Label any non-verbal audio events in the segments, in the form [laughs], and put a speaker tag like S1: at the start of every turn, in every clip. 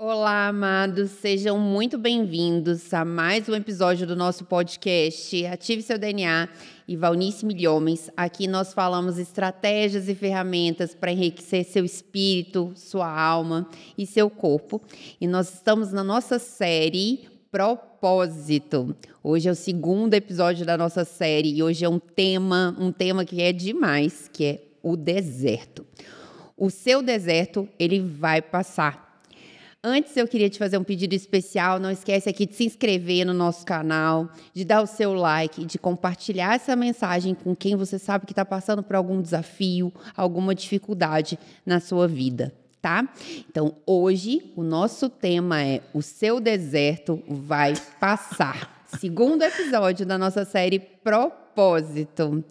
S1: Olá, amados, sejam muito bem-vindos a mais um episódio do nosso podcast Ative Seu DNA e Valnice Milhomens. Aqui nós falamos estratégias e ferramentas para enriquecer seu espírito, sua alma e seu corpo. E nós estamos na nossa série Propósito. Hoje é o segundo episódio da nossa série e hoje é um tema, um tema que é demais, que é o deserto. O seu deserto, ele vai passar Antes eu queria te fazer um pedido especial, não esquece aqui de se inscrever no nosso canal, de dar o seu like, de compartilhar essa mensagem com quem você sabe que está passando por algum desafio, alguma dificuldade na sua vida, tá? Então hoje o nosso tema é o seu deserto vai passar. Segundo episódio da nossa série Propósito.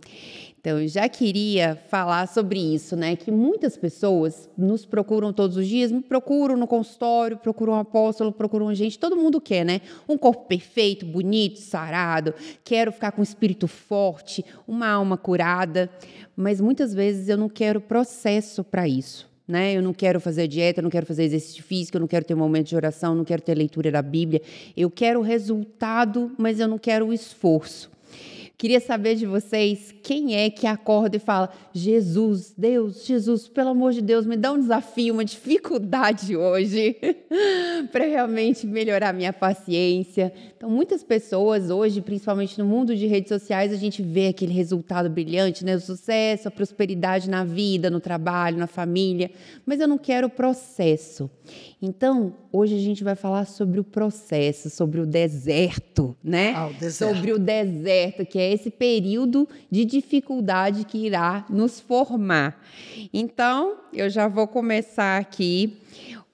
S1: Então, eu já queria falar sobre isso, né? Que muitas pessoas nos procuram todos os dias, me procuram no consultório, procuram um apóstolo, procuram gente, todo mundo quer, né? Um corpo perfeito, bonito, sarado, quero ficar com um espírito forte, uma alma curada, mas muitas vezes eu não quero processo para isso. Né? Eu não quero fazer dieta, eu não quero fazer exercício físico, eu não quero ter um momento de oração, eu não quero ter leitura da Bíblia. Eu quero o resultado, mas eu não quero o esforço. Queria saber de vocês quem é que acorda e fala: Jesus, Deus, Jesus, pelo amor de Deus, me dá um desafio, uma dificuldade hoje [laughs] para realmente melhorar minha paciência. Então, muitas pessoas hoje, principalmente no mundo de redes sociais, a gente vê aquele resultado brilhante, né? O sucesso, a prosperidade na vida, no trabalho, na família, mas eu não quero o processo. Então, hoje a gente vai falar sobre o processo, sobre o deserto, né?
S2: Ah, o deserto.
S1: Sobre o deserto, que é esse período de dificuldade que irá nos formar. Então, eu já vou começar aqui.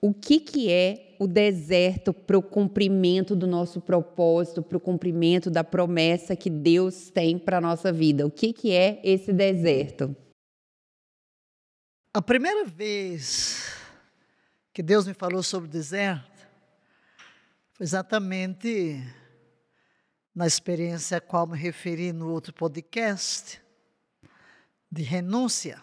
S1: O que, que é o deserto para o cumprimento do nosso propósito, para o cumprimento da promessa que Deus tem para a nossa vida? O que, que é esse deserto?
S2: A primeira vez que Deus me falou sobre o deserto foi exatamente na experiência a qual me referi no outro podcast, de renúncia.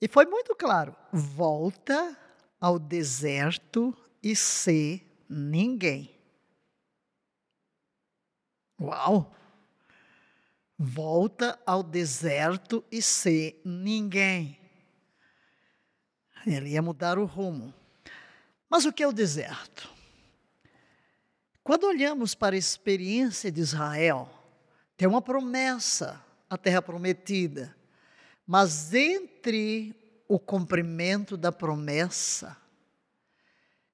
S2: E foi muito claro: volta ao deserto e ser ninguém. Uau! Volta ao deserto e ser ninguém. Ele ia mudar o rumo. Mas o que é o deserto? Quando olhamos para a experiência de Israel, tem uma promessa, a terra prometida. Mas entre o cumprimento da promessa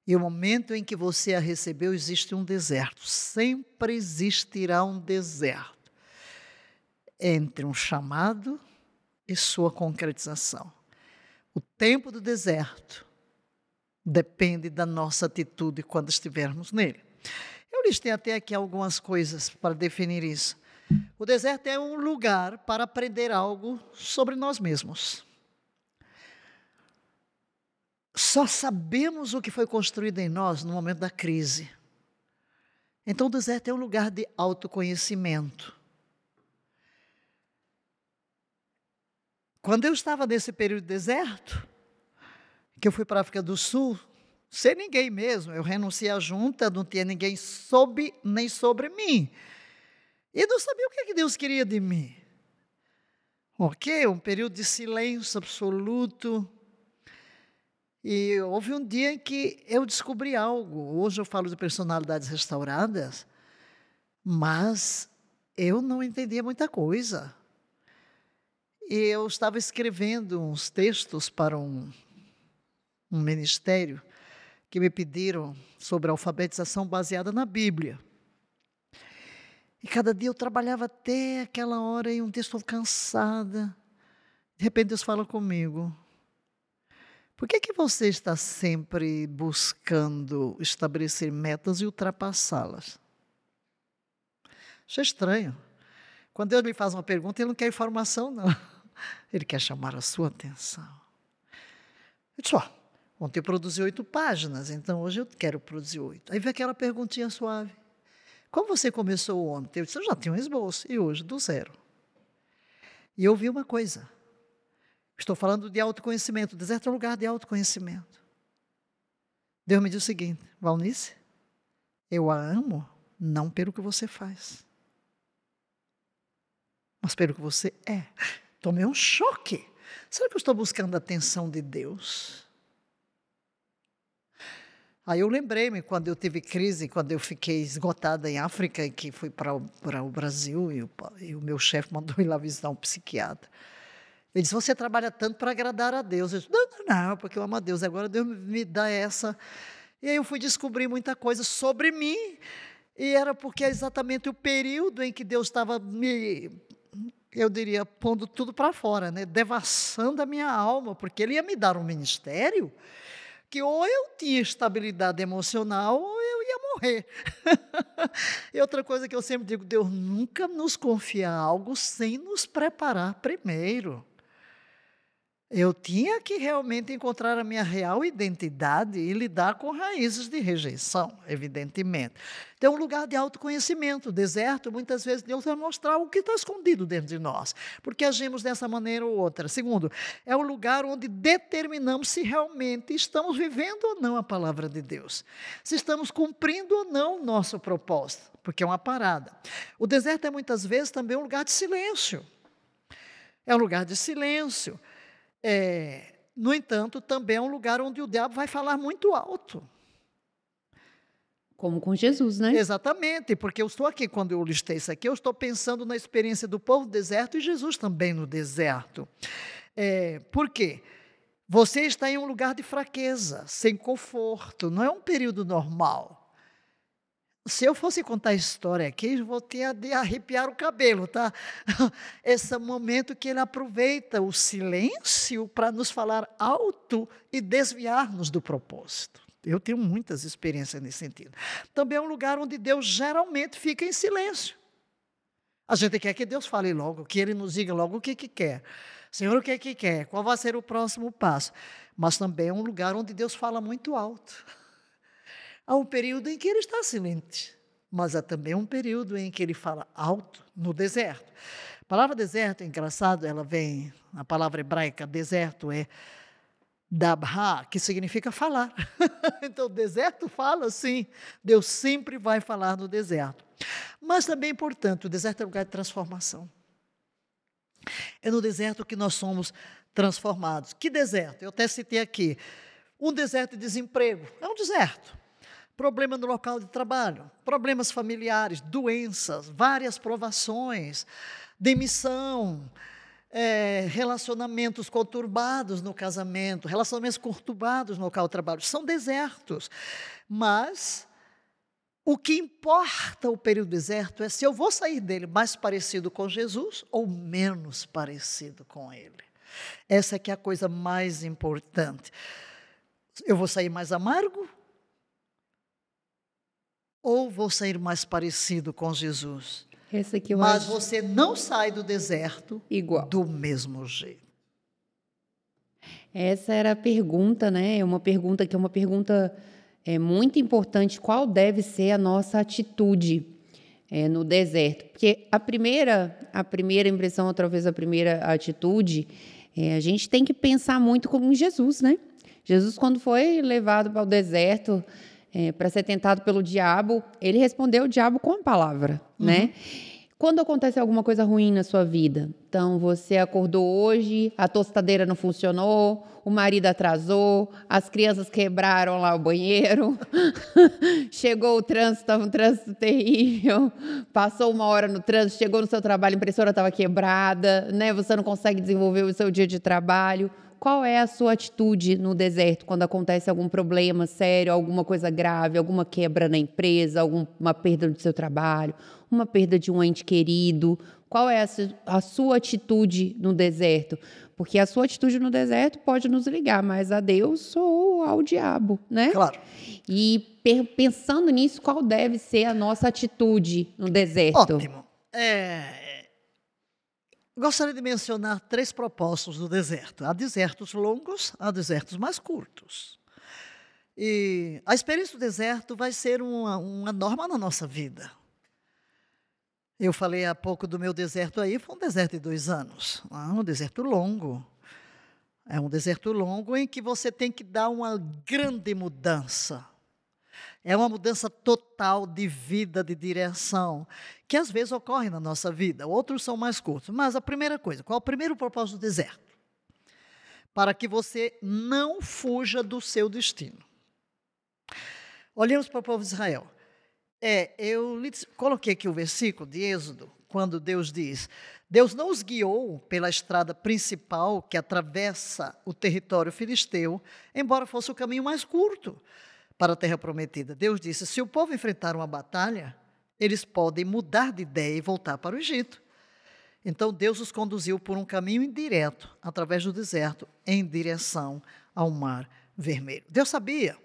S2: e o momento em que você a recebeu, existe um deserto. Sempre existirá um deserto entre um chamado e sua concretização. O tempo do deserto depende da nossa atitude quando estivermos nele. Eu listei até aqui algumas coisas para definir isso. O deserto é um lugar para aprender algo sobre nós mesmos. Só sabemos o que foi construído em nós no momento da crise. Então, o deserto é um lugar de autoconhecimento. Quando eu estava nesse período de deserto, que eu fui para a África do Sul, sem ninguém mesmo, eu renunciei à junta, não tinha ninguém sob nem sobre mim. E não sabia o que, é que Deus queria de mim. Ok? Um período de silêncio absoluto. E houve um dia em que eu descobri algo. Hoje eu falo de personalidades restauradas, mas eu não entendia muita coisa. E eu estava escrevendo uns textos para um, um ministério que me pediram sobre alfabetização baseada na Bíblia. E cada dia eu trabalhava até aquela hora e um dia estou cansada. De repente Deus fala comigo. Por que, que você está sempre buscando estabelecer metas e ultrapassá-las? Isso é estranho. Quando Deus me faz uma pergunta, Ele não quer informação, não. [laughs] Ele quer chamar a sua atenção. Eu disse, ontem eu produzi oito páginas, então hoje eu quero produzir oito. Aí vem aquela perguntinha suave. Como você começou ontem? Eu disse, eu já tinha um esboço, e hoje, do zero. E eu vi uma coisa. Estou falando de autoconhecimento. O deserto é um lugar de autoconhecimento. Deus me disse o seguinte: Valnice, eu a amo não pelo que você faz, mas pelo que você é. Tomei um choque. Será que eu estou buscando a atenção de Deus? Aí eu lembrei-me quando eu tive crise, quando eu fiquei esgotada em África e que fui para o Brasil e o, e o meu chefe mandou [laughs] ir lá visitar um psiquiatra. Ele disse: Você trabalha tanto para agradar a Deus. Eu disse: Não, não, não, porque eu amo a Deus. Agora Deus me dá essa. E aí eu fui descobrir muita coisa sobre mim. E era porque é exatamente o período em que Deus estava me eu diria, pondo tudo para fora, né? devassando a minha alma, porque ele ia me dar um ministério que ou eu tinha estabilidade emocional ou eu ia morrer. [laughs] e outra coisa que eu sempre digo, Deus nunca nos confia algo sem nos preparar primeiro. Eu tinha que realmente encontrar a minha real identidade e lidar com raízes de rejeição, evidentemente. Então, um lugar de autoconhecimento, deserto, muitas vezes Deus vai mostrar o que está escondido dentro de nós, porque agimos dessa maneira ou outra. Segundo, é um lugar onde determinamos se realmente estamos vivendo ou não a palavra de Deus, se estamos cumprindo ou não o nosso propósito, porque é uma parada. O deserto é muitas vezes também um lugar de silêncio. É um lugar de silêncio. É, no entanto, também é um lugar onde o diabo vai falar muito alto.
S1: Como com Jesus, né?
S2: Exatamente, porque eu estou aqui, quando eu listei isso aqui, eu estou pensando na experiência do povo do deserto e Jesus também no deserto. É, por quê? Você está em um lugar de fraqueza, sem conforto, não é um período normal. Se eu fosse contar a história aqui, eu vou ter de arrepiar o cabelo, tá? [laughs] Esse momento que ele aproveita o silêncio para nos falar alto e desviar-nos do propósito. Eu tenho muitas experiências nesse sentido. Também é um lugar onde Deus geralmente fica em silêncio. A gente quer que Deus fale logo, que Ele nos diga logo o que, que quer. Senhor, o que, que quer? Qual vai ser o próximo passo? Mas também é um lugar onde Deus fala muito alto. Há um período em que ele está silente, mas há também um período em que ele fala alto no deserto. A palavra deserto, é engraçado, ela vem, a palavra hebraica deserto é dabha, que significa falar. [laughs] então, deserto fala sim, Deus sempre vai falar no deserto. Mas também, portanto, o deserto é lugar de transformação. É no deserto que nós somos transformados. Que deserto? Eu até citei aqui. Um deserto de desemprego. É um deserto problema no local de trabalho, problemas familiares, doenças, várias provações, demissão, é, relacionamentos conturbados no casamento, relacionamentos conturbados no local de trabalho. São desertos. Mas o que importa o período deserto é se eu vou sair dele mais parecido com Jesus ou menos parecido com ele. Essa é que é a coisa mais importante. Eu vou sair mais amargo ou vou sair mais parecido com Jesus? Mas
S1: acho...
S2: você não sai do deserto
S1: igual
S2: do mesmo jeito.
S1: Essa era a pergunta, né? É uma pergunta que é uma pergunta é, muito importante. Qual deve ser a nossa atitude é, no deserto? Porque a primeira, a primeira impressão, talvez a primeira atitude, é, a gente tem que pensar muito como Jesus, né? Jesus, quando foi levado para o deserto, é, para ser tentado pelo diabo, ele respondeu o diabo com a palavra, uhum. né? Quando acontece alguma coisa ruim na sua vida, então você acordou hoje, a tostadeira não funcionou, o marido atrasou, as crianças quebraram lá o banheiro, [laughs] chegou o trânsito, estava um trânsito terrível, passou uma hora no trânsito, chegou no seu trabalho, a impressora estava quebrada, né? Você não consegue desenvolver o seu dia de trabalho qual é a sua atitude no deserto quando acontece algum problema sério, alguma coisa grave, alguma quebra na empresa, alguma perda do seu trabalho, uma perda de um ente querido? Qual é a, a sua atitude no deserto? Porque a sua atitude no deserto pode nos ligar mais a Deus ou ao diabo, né?
S2: Claro.
S1: E pensando nisso, qual deve ser a nossa atitude no deserto?
S2: Ótimo. É, Gostaria de mencionar três propósitos do deserto. Há desertos longos, há desertos mais curtos. E a experiência do deserto vai ser uma, uma norma na nossa vida. Eu falei há pouco do meu deserto aí, foi um deserto de dois anos, um deserto longo. É um deserto longo em que você tem que dar uma grande mudança. É uma mudança total de vida, de direção, que às vezes ocorre na nossa vida. Outros são mais curtos. Mas a primeira coisa, qual é o primeiro propósito do deserto? Para que você não fuja do seu destino. Olhemos para o povo de Israel. É, eu coloquei aqui o versículo de Êxodo, quando Deus diz: Deus não os guiou pela estrada principal que atravessa o território filisteu, embora fosse o caminho mais curto para a terra prometida. Deus disse: se o povo enfrentar uma batalha, eles podem mudar de ideia e voltar para o Egito. Então Deus os conduziu por um caminho indireto, através do deserto, em direção ao Mar Vermelho. Deus sabia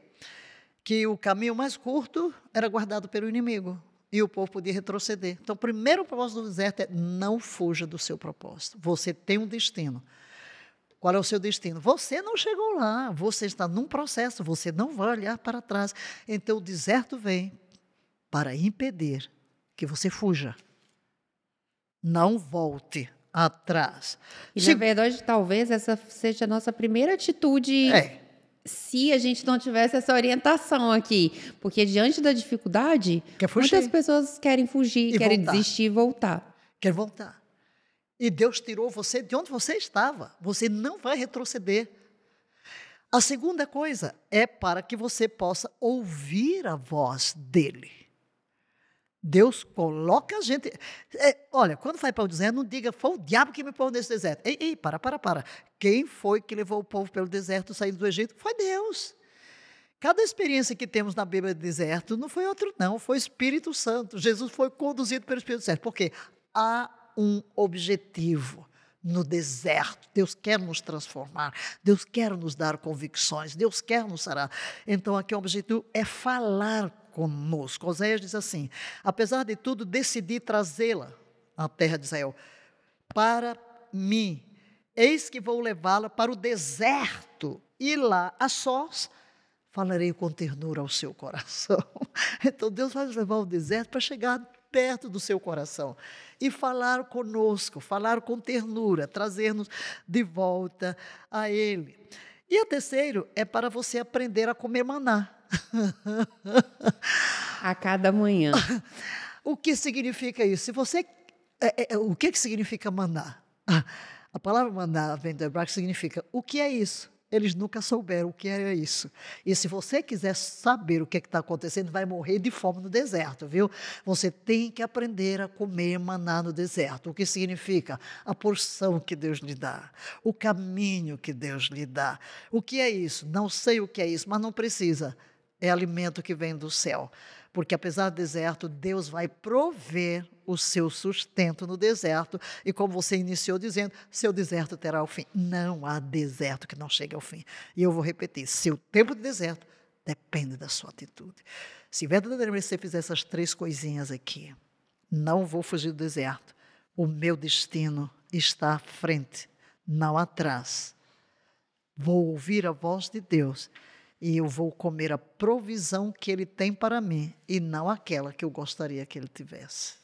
S2: que o caminho mais curto era guardado pelo inimigo e o povo podia retroceder. Então, o primeiro propósito do deserto é não fuja do seu propósito. Você tem um destino. Qual é o seu destino? Você não chegou lá, você está num processo, você não vai olhar para trás. Então, o deserto vem para impedir que você fuja. Não volte atrás.
S1: E, Se... na verdade, talvez essa seja a nossa primeira atitude é se a gente não tivesse essa orientação aqui. Porque diante da dificuldade, muitas pessoas querem fugir, e querem voltar. desistir e voltar.
S2: Quer voltar. E Deus tirou você de onde você estava. Você não vai retroceder. A segunda coisa é para que você possa ouvir a voz dele. Deus coloca a gente. É, olha, quando vai para o deserto, não diga, foi o diabo que me pôs nesse deserto. Ei, ei, para, para, para. Quem foi que levou o povo pelo deserto saindo do Egito? Foi Deus. Cada experiência que temos na Bíblia do deserto não foi outro, não, foi Espírito Santo. Jesus foi conduzido pelo Espírito Santo. Porque há um objetivo no deserto. Deus quer nos transformar, Deus quer nos dar convicções, Deus quer nos sarar. Então, aqui o objetivo é falar conosco. Oséias diz assim: apesar de tudo, decidi trazê-la à terra de Israel para mim. Eis que vou levá-la para o deserto e lá, a sós, falarei com ternura ao seu coração. [laughs] Então Deus vai nos levar ao deserto para chegar perto do seu coração e falar conosco, falar com ternura, trazer-nos de volta a Ele. E a terceiro é para você aprender a comer maná. [laughs]
S1: a cada manhã. [laughs]
S2: O que significa isso? Se você, é, é, o que, que significa maná? A palavra maná vem do hebraico significa o que é isso? Eles nunca souberam o que era isso. E se você quiser saber o que é está acontecendo, vai morrer de fome no deserto, viu? Você tem que aprender a comer maná no deserto. O que significa? A porção que Deus lhe dá, o caminho que Deus lhe dá. O que é isso? Não sei o que é isso, mas não precisa. É alimento que vem do céu. Porque apesar do deserto, Deus vai prover o seu sustento no deserto. E como você iniciou dizendo, seu deserto terá o fim. Não há deserto que não chegue ao fim. E eu vou repetir: seu tempo de deserto depende da sua atitude. Se verdadeiramente você fizer essas três coisinhas aqui, não vou fugir do deserto. O meu destino está à frente, não atrás. Vou ouvir a voz de Deus e eu vou comer a provisão que Ele tem para mim e não aquela que eu gostaria que Ele tivesse.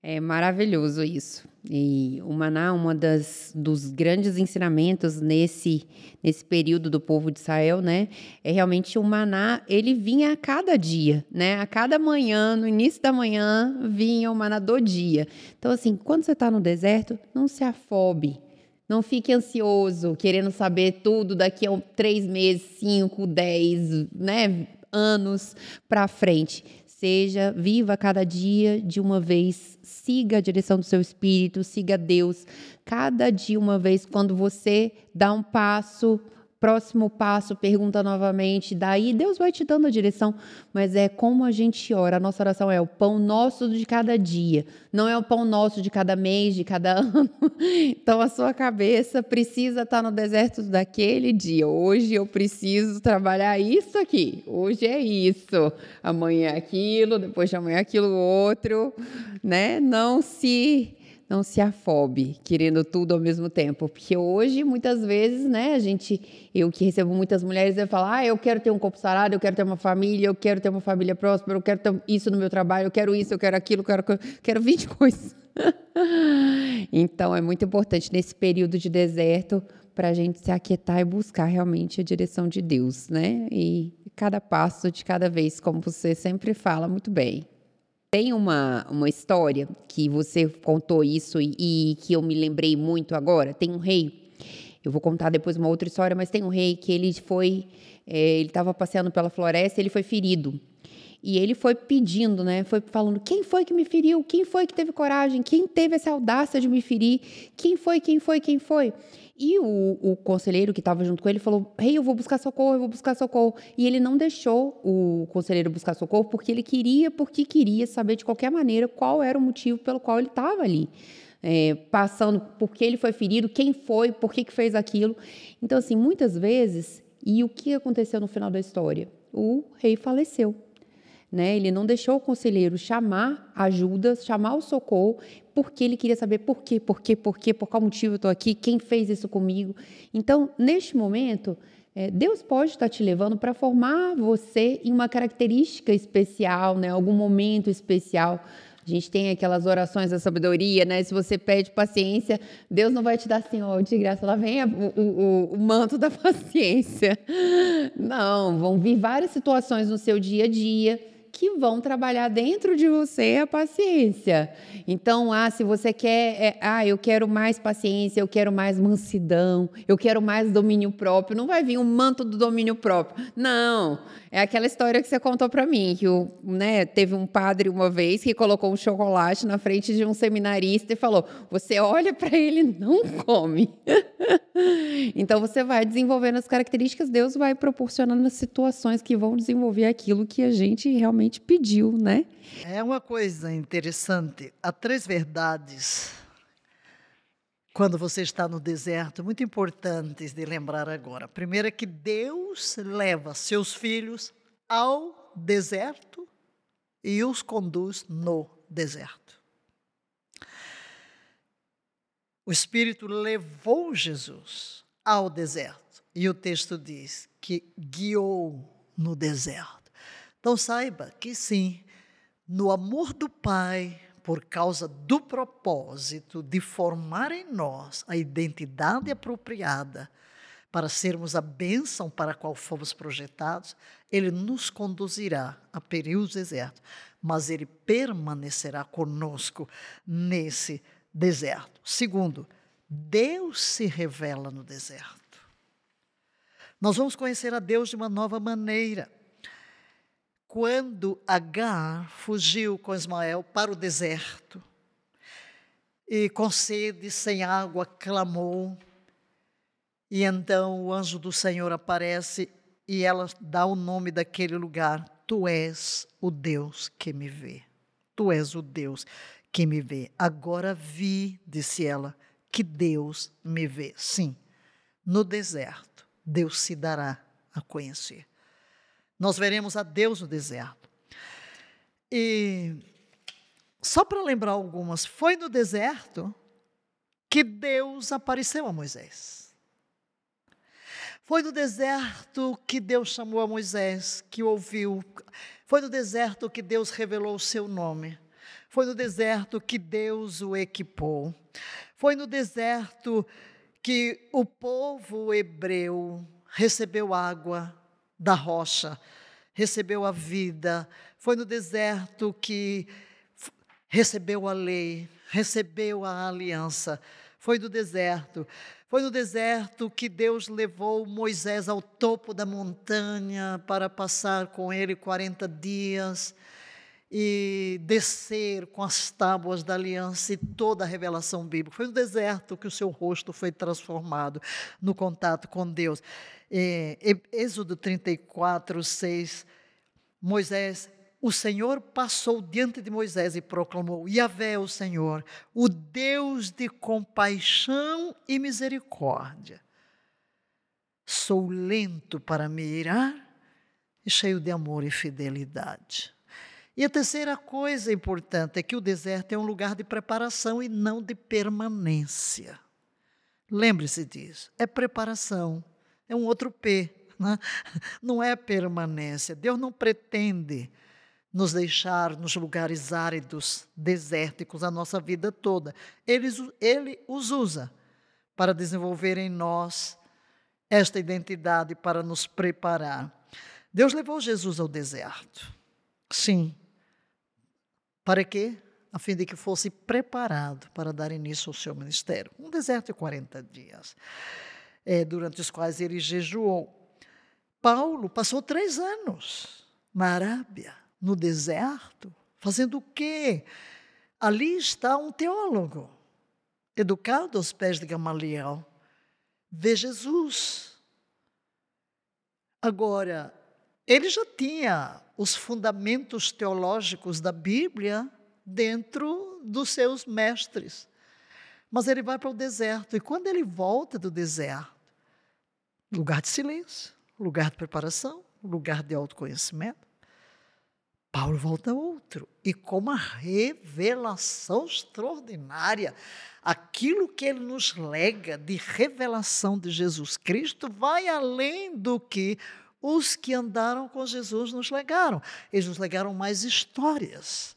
S1: É maravilhoso isso. E o maná, uma das dos grandes ensinamentos nesse nesse período do povo de Israel, né, é realmente o maná, ele vinha a cada dia, né? A cada manhã, no início da manhã, vinha o maná do dia. Então assim, quando você está no deserto, não se afobe, não fique ansioso, querendo saber tudo daqui a três meses, cinco, dez, né, anos para frente. Seja, viva cada dia de uma vez, siga a direção do seu espírito, siga Deus. Cada dia uma vez, quando você dá um passo, próximo passo, pergunta novamente, daí Deus vai te dando a direção, mas é como a gente ora. A nossa oração é o pão nosso de cada dia, não é o pão nosso de cada mês, de cada [laughs] ano. Então a sua cabeça precisa estar no deserto daquele dia. Hoje eu preciso trabalhar isso aqui. Hoje é isso. Amanhã é aquilo, depois de amanhã é aquilo outro, né? Não se não se afobe querendo tudo ao mesmo tempo, porque hoje muitas vezes, né, a gente, eu que recebo muitas mulheres, eu falo: "Ah, eu quero ter um corpo sarado, eu quero ter uma família, eu quero ter uma família próspera, eu quero ter isso no meu trabalho, eu quero isso, eu quero aquilo, eu quero quero 20 [laughs] coisas". então é muito importante nesse período de deserto para a gente se aquietar e buscar realmente a direção de Deus, né? E cada passo de cada vez, como você sempre fala muito bem. Tem uma, uma história que você contou isso e, e que eu me lembrei muito agora. Tem um rei, eu vou contar depois uma outra história, mas tem um rei que ele foi, é, ele estava passeando pela floresta, e ele foi ferido. E ele foi pedindo, né? Foi falando: quem foi que me feriu? Quem foi que teve coragem? Quem teve essa audácia de me ferir? Quem foi? Quem foi? Quem foi? E o, o conselheiro que estava junto com ele falou: Rei, hey, eu vou buscar socorro, eu vou buscar socorro. E ele não deixou o conselheiro buscar socorro porque ele queria, porque queria saber de qualquer maneira qual era o motivo pelo qual ele estava ali. É, passando por que ele foi ferido, quem foi, por que, que fez aquilo. Então, assim, muitas vezes, e o que aconteceu no final da história? O rei faleceu. Né? Ele não deixou o conselheiro chamar ajuda, chamar o socorro, porque ele queria saber por quê, por quê, por quê, por qual motivo eu estou aqui, quem fez isso comigo. Então, neste momento, é, Deus pode estar te levando para formar você em uma característica especial, né? algum momento especial. A gente tem aquelas orações da sabedoria, né? Se você pede paciência, Deus não vai te dar assim, ó, de graça, lá vem o, o, o manto da [laughs] paciência. Não, vão vir várias situações no seu dia a dia que vão trabalhar dentro de você a paciência. Então, ah, se você quer, é, ah, eu quero mais paciência, eu quero mais mansidão, eu quero mais domínio próprio, não vai vir um manto do domínio próprio. Não, é aquela história que você contou para mim, que o, né, teve um padre uma vez que colocou um chocolate na frente de um seminarista e falou: "Você olha para ele, não come". [laughs] então você vai desenvolvendo as características, Deus vai proporcionando as situações que vão desenvolver aquilo que a gente realmente pediu, né?
S2: É uma coisa interessante. Há três verdades quando você está no deserto, muito importantes de lembrar agora. Primeiro é que Deus leva seus filhos ao deserto e os conduz no deserto. O Espírito levou Jesus ao deserto e o texto diz que guiou no deserto. Então saiba que sim, no amor do Pai, por causa do propósito de formar em nós a identidade apropriada para sermos a bênção para a qual fomos projetados, ele nos conduzirá a períodos desertos, mas ele permanecerá conosco nesse deserto. Segundo, Deus se revela no deserto. Nós vamos conhecer a Deus de uma nova maneira quando Agar fugiu com Ismael para o deserto e com sede, sem água, clamou. E então o anjo do Senhor aparece e ela dá o nome daquele lugar: Tu és o Deus que me vê. Tu és o Deus que me vê. Agora vi, disse ela, que Deus me vê. Sim, no deserto, Deus se dará a conhecer. Nós veremos a Deus no deserto. E só para lembrar algumas, foi no deserto que Deus apareceu a Moisés. Foi no deserto que Deus chamou a Moisés, que ouviu. Foi no deserto que Deus revelou o seu nome. Foi no deserto que Deus o equipou. Foi no deserto que o povo hebreu recebeu água da rocha, recebeu a vida, foi no deserto que recebeu a lei, recebeu a aliança, foi no deserto. Foi no deserto que Deus levou Moisés ao topo da montanha para passar com ele 40 dias e descer com as tábuas da aliança e toda a revelação bíblica. Foi no deserto que o seu rosto foi transformado no contato com Deus. É, Êxodo 34, 6, Moisés, o Senhor passou diante de Moisés e proclamou: Yahvé, o Senhor, o Deus de compaixão e misericórdia. Sou lento para me irar e cheio de amor e fidelidade e a terceira coisa importante é que o deserto é um lugar de preparação e não de permanência. Lembre-se disso. É preparação. É um outro P. Né? [laughs] Não é permanência. Deus não pretende nos deixar nos lugares áridos, desérticos a nossa vida toda. Ele, ele os usa para desenvolver em nós esta identidade, para nos preparar. Deus levou Jesus ao deserto. Sim. Para quê? A fim de que fosse preparado para dar início ao seu ministério. Um deserto de 40 dias, é, durante os quais ele jejuou. Paulo passou três anos na Arábia, no deserto, fazendo o quê? Ali está um teólogo, educado aos pés de Gamaliel, vê Jesus. Agora, ele já tinha os fundamentos teológicos da Bíblia dentro dos seus mestres. Mas ele vai para o deserto, e quando ele volta do deserto, lugar de silêncio, lugar de preparação, lugar de autoconhecimento, Paulo volta outro, e com uma revelação extraordinária. Aquilo que ele nos lega de revelação de Jesus Cristo vai além do que os que andaram com Jesus nos legaram. Eles nos legaram mais histórias.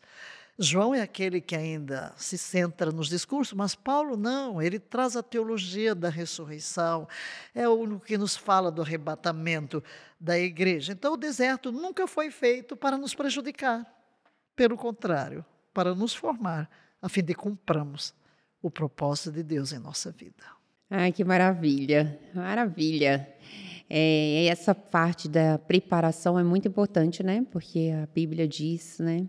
S2: João é aquele que ainda se centra nos discursos, mas Paulo não, ele traz a teologia da ressurreição, é o único que nos fala do arrebatamento da igreja. Então, o deserto nunca foi feito para nos prejudicar, pelo contrário, para nos formar, a fim de cumpramos o propósito de Deus em nossa vida.
S1: Ai, que maravilha, maravilha. É, essa parte da preparação é muito importante, né? Porque a Bíblia diz, né?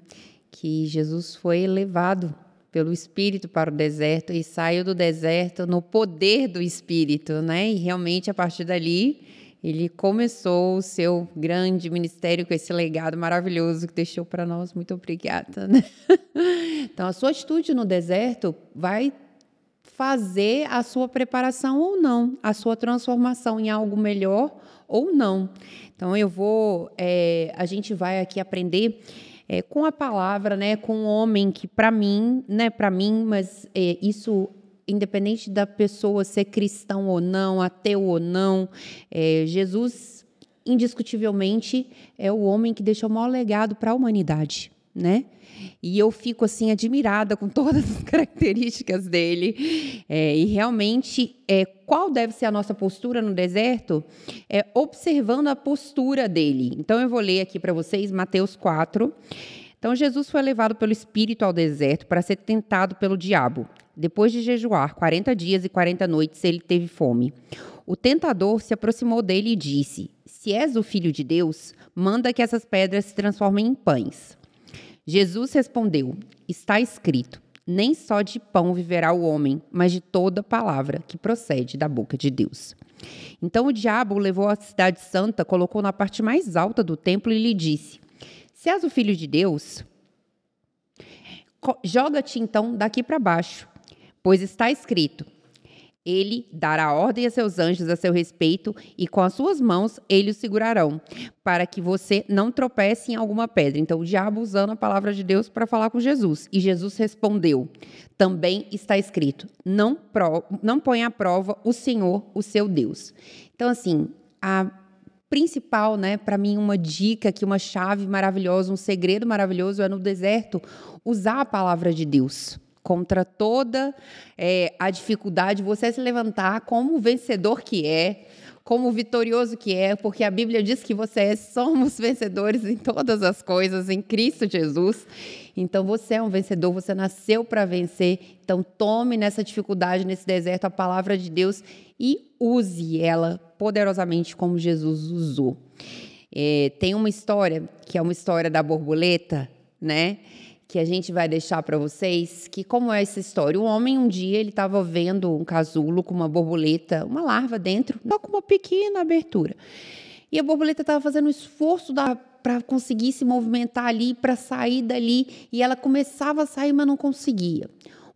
S1: Que Jesus foi levado pelo Espírito para o deserto e saiu do deserto no poder do Espírito, né? E realmente a partir dali ele começou o seu grande ministério com esse legado maravilhoso que deixou para nós. Muito obrigada. Né? [laughs] Então, a sua atitude no deserto vai fazer a sua preparação ou não, a sua transformação em algo melhor ou não. Então, eu vou, é, a gente vai aqui aprender é, com a palavra, né, com o homem que para mim, né, para mim, mas é, isso independente da pessoa ser cristão ou não, ateu ou não, é, Jesus indiscutivelmente é o homem que deixou o maior legado para a humanidade, né? E eu fico assim admirada com todas as [laughs] características dele. É, e realmente, é, qual deve ser a nossa postura no deserto? É observando a postura dele. Então eu vou ler aqui para vocês Mateus 4. Então Jesus foi levado pelo Espírito ao deserto para ser tentado pelo diabo. Depois de jejuar 40 dias e 40 noites, ele teve fome. O tentador se aproximou dele e disse: Se és o filho de Deus, manda que essas pedras se transformem em pães. Jesus respondeu: Está escrito: Nem só de pão viverá o homem, mas de toda palavra que procede da boca de Deus. Então o diabo levou à cidade santa, colocou na parte mais alta do templo e lhe disse: Se és o filho de Deus, joga-te então daqui para baixo, pois está escrito: ele dará ordem a seus anjos a seu respeito, e com as suas mãos eles o segurarão, para que você não tropece em alguma pedra. Então, o diabo usando a palavra de Deus para falar com Jesus. E Jesus respondeu: Também está escrito: Não, pro, não põe à prova o Senhor, o seu Deus. Então, assim, a principal, né, para mim, uma dica que uma chave maravilhosa, um segredo maravilhoso é no deserto usar a palavra de Deus contra toda é, a dificuldade, você se levantar como vencedor que é, como vitorioso que é, porque a Bíblia diz que você é, somos [laughs] vencedores em todas as coisas em Cristo Jesus. Então você é um vencedor, você nasceu para vencer. Então tome nessa dificuldade, nesse deserto, a palavra de Deus e use ela poderosamente como Jesus usou. É, tem uma história que é uma história da borboleta, né? Que a gente vai deixar para vocês, que como é essa história? Um homem um dia ele estava vendo um casulo com uma borboleta, uma larva dentro, só com uma pequena abertura. E a borboleta estava fazendo um esforço para conseguir se movimentar ali, para sair dali, e ela começava a sair, mas não conseguia.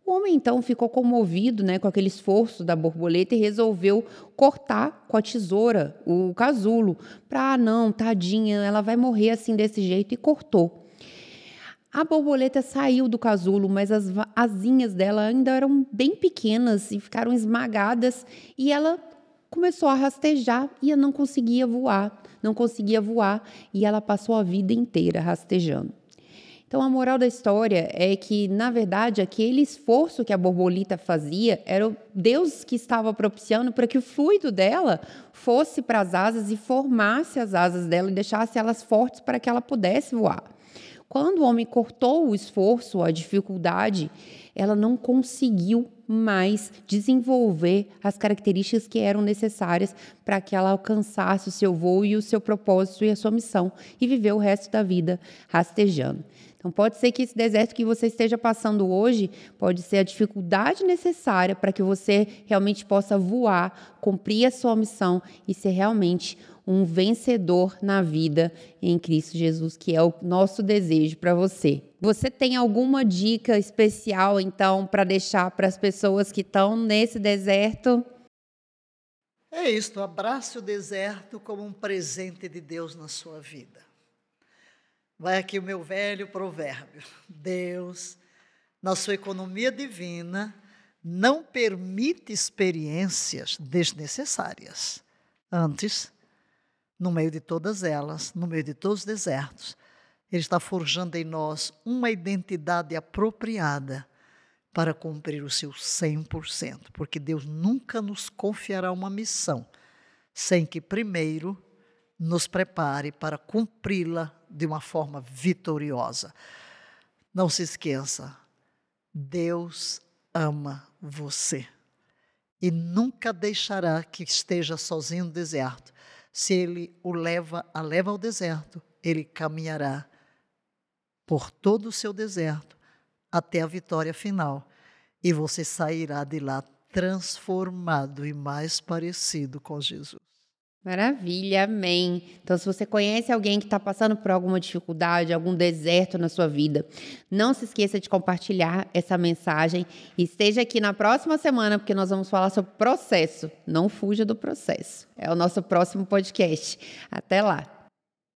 S1: O homem então ficou comovido, né, com aquele esforço da borboleta e resolveu cortar com a tesoura o casulo, para ah, não, tadinha, ela vai morrer assim desse jeito e cortou. A borboleta saiu do casulo, mas as asinhas dela ainda eram bem pequenas e ficaram esmagadas e ela começou a rastejar e não conseguia voar, não conseguia voar e ela passou a vida inteira rastejando. Então, a moral da história é que, na verdade, aquele esforço que a borboleta fazia era Deus que estava propiciando para que o fluido dela fosse para as asas e formasse as asas dela e deixasse elas fortes para que ela pudesse voar. Quando o homem cortou o esforço, a dificuldade, ela não conseguiu mais desenvolver as características que eram necessárias para que ela alcançasse o seu voo e o seu propósito e a sua missão e viver o resto da vida rastejando. Então, pode ser que esse deserto que você esteja passando hoje pode ser a dificuldade necessária para que você realmente possa voar, cumprir a sua missão e ser realmente um vencedor na vida em Cristo Jesus, que é o nosso desejo para você. Você tem alguma dica especial, então, para deixar para as pessoas que estão nesse deserto?
S2: É isso, abrace o deserto como um presente de Deus na sua vida. Vai aqui o meu velho provérbio. Deus, na sua economia divina, não permite experiências desnecessárias. Antes, no meio de todas elas, no meio de todos os desertos, Ele está forjando em nós uma identidade apropriada para cumprir o seu 100%, porque Deus nunca nos confiará uma missão sem que primeiro nos prepare para cumpri-la de uma forma vitoriosa. Não se esqueça, Deus ama você e nunca deixará que esteja sozinho no deserto. Se ele o leva, a leva ao deserto, ele caminhará por todo o seu deserto até a vitória final e você sairá de lá transformado e mais parecido com Jesus.
S1: Maravilha, amém. Então, se você conhece alguém que está passando por alguma dificuldade, algum deserto na sua vida, não se esqueça de compartilhar essa mensagem e esteja aqui na próxima semana, porque nós vamos falar sobre processo. Não fuja do processo. É o nosso próximo podcast. Até lá.